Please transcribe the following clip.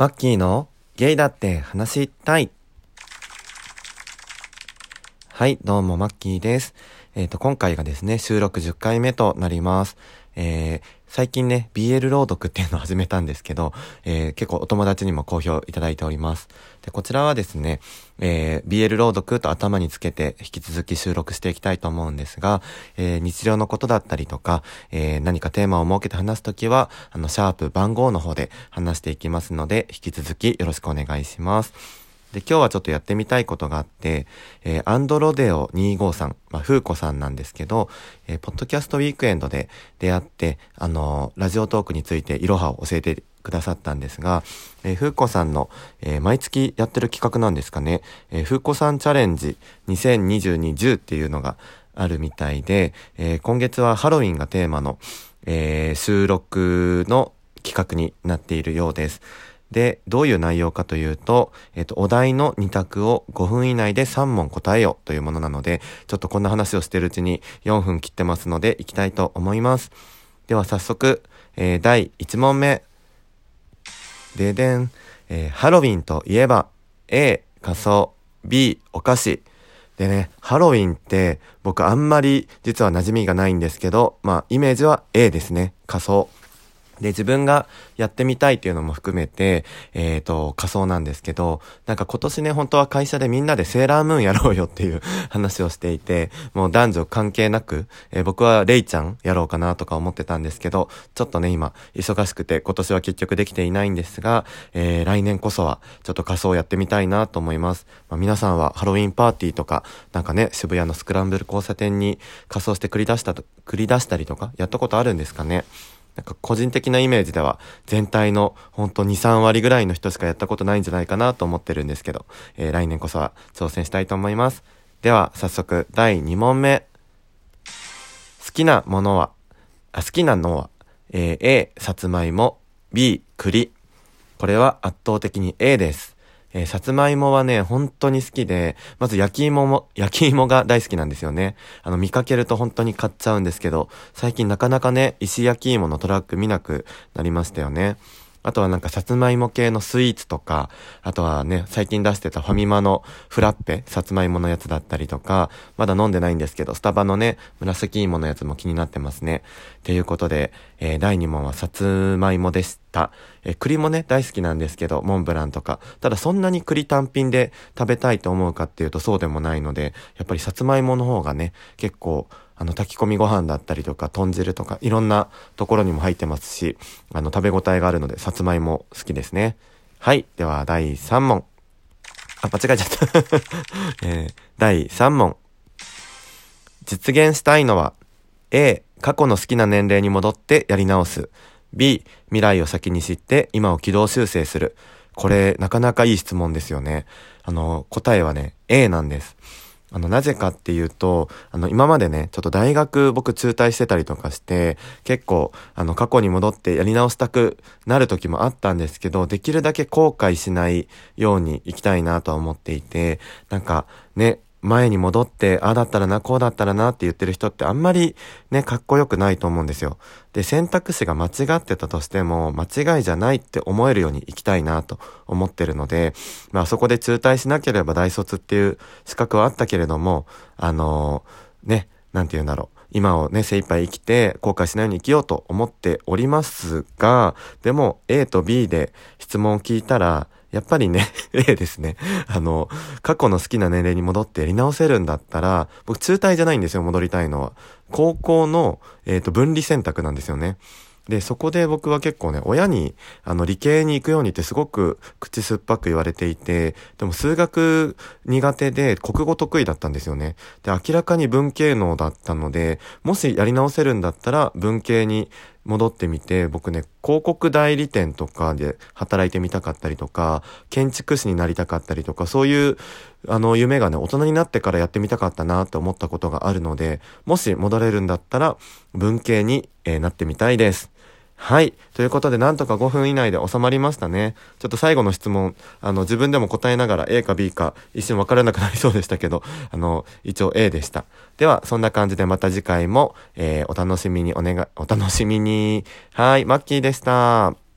マッキーのゲイだって話したい。はい、どうもマッキーです。えっ、と、今回がですね、収録10回目となります。えー、最近ね、BL 朗読っていうのを始めたんですけど、えー、結構お友達にも好評いただいております。で、こちらはですね、えー、BL 朗読と頭につけて引き続き収録していきたいと思うんですが、えー、日常のことだったりとか、えー、何かテーマを設けて話すときは、あの、シャープ番号の方で話していきますので、引き続きよろしくお願いします。で、今日はちょっとやってみたいことがあって、えーアンドロデオ25さん、まあ、フーコさんなんですけど、えーポッドキャストウィークエンドで出会って、あのーラジオトークについていろはを教えてくださったんですが、えー、フーコさんの、えー毎月やってる企画なんですかね、えー、フーコさんチャレンジ2022-10っていうのがあるみたいで、えー今月はハロウィンがテーマの、えー収録の企画になっているようです。で、どういう内容かというと、えっ、と、お題の2択を5分以内で3問答えよというものなので、ちょっとこんな話をしてるうちに4分切ってますので、いきたいと思います。では早速、えー第1問目。ででん、えーハロウィンといえば、A、仮装、B、お菓子。でね、ハロウィンって僕あんまり実は馴染みがないんですけど、まあイメージは A ですね。仮装。で、自分がやってみたいっていうのも含めて、えっ、と、仮装なんですけど、なんか今年ね、本当は会社でみんなでセーラームーンやろうよっていう 話をしていて、もう男女関係なく、えー僕はレイちゃんやろうかなとか思ってたんですけど、ちょっとね、今、忙しくて今年は結局できていないんですが、えー来年こそはちょっと仮装やってみたいなと思います。まあ、皆さんはハロウィンパーティーとか、なんかね、渋谷のスクランブル交差点に仮装して繰り出したと、繰り出したりとか、やったことあるんですかね？なんか個人的なイメージでは全体のほんと2、3割ぐらいの人しかやったことないんじゃないかなと思ってるんですけど、えー来年こそは挑戦したいと思います。では早速第2問目。好きなものは、あ好きなのは、えー A、さつまいも、B、栗。これは圧倒的に A です。えーさつまいもはね、本当に好きで、まず焼き芋も、焼き芋が大好きなんですよね。あの、見かけると本当に買っちゃうんですけど、最近なかなかね、石焼き芋のトラック見なくなりましたよね。あとはなんかさつまいも系のスイーツとか、あとはね、最近出してたファミマのフラッペ、さつまいものやつだったりとか、まだ飲んでないんですけど、スタバのね、紫芋のやつも気になってますね。っていうことで、えー第2問はさつまいもでした。えー栗もね、大好きなんですけど、モンブランとか。ただそんなに栗単品で食べたいと思うかっていうとそうでもないので、やっぱりさつまいもの方がね、結構、あの、炊き込みご飯だったりとか、豚汁とか、いろんなところにも入ってますし、あの、食べ応えがあるので、さつまいも好きですね。はい。では、第3問。あ、間違えちゃった。えー第3問。実現したいのは、A、過去の好きな年齢に戻ってやり直す。B、未来を先に知って今を軌道修正する。これ、なかなかいい質問ですよね。あの、答えはね、A なんです。あの、なぜかっていうと、あの、今までね、ちょっと大学僕中退してたりとかして、結構、あの、過去に戻ってやり直したくなる時もあったんですけど、できるだけ後悔しないように行きたいなとは思っていて、なんか、ね、前に戻って、ああだったらな、こうだったらなって言ってる人ってあんまりね、かっこよくないと思うんですよ。で、選択肢が間違ってたとしても、間違いじゃないって思えるように生きたいなと思ってるので、まあそこで中退しなければ大卒っていう資格はあったけれども、あのーね、なんて言うんだろう。今をね、精一杯生きて、後悔しないように生きようと思っておりますが、でも A と B で質問を聞いたら、やっぱりね、A ですね。あの、過去の好きな年齢に戻ってやり直せるんだったら、僕中退じゃないんですよ、戻りたいのは。高校の、えっ、と、分離選択なんですよね。で、そこで僕は結構ね、親に、あの、理系に行くようにってすごく口酸っぱく言われていて、でも数学苦手で国語得意だったんですよね。で、明らかに文系能だったので、もしやり直せるんだったら文系に戻ってみて、僕ね、広告代理店とかで働いてみたかったりとか、建築士になりたかったりとか、そういう、あの、夢がね、大人になってからやってみたかったなと思ったことがあるので、もし戻れるんだったら、文系に、えーなってみたいです。はい。ということで、なんとか5分以内で収まりましたね。ちょっと最後の質問、あの、自分でも答えながら A か B か一瞬分からなくなりそうでしたけど、あの、一応 A でした。では、そんな感じでまた次回も、えーお楽しみにお願い、お楽しみに。はい。マッキーでした。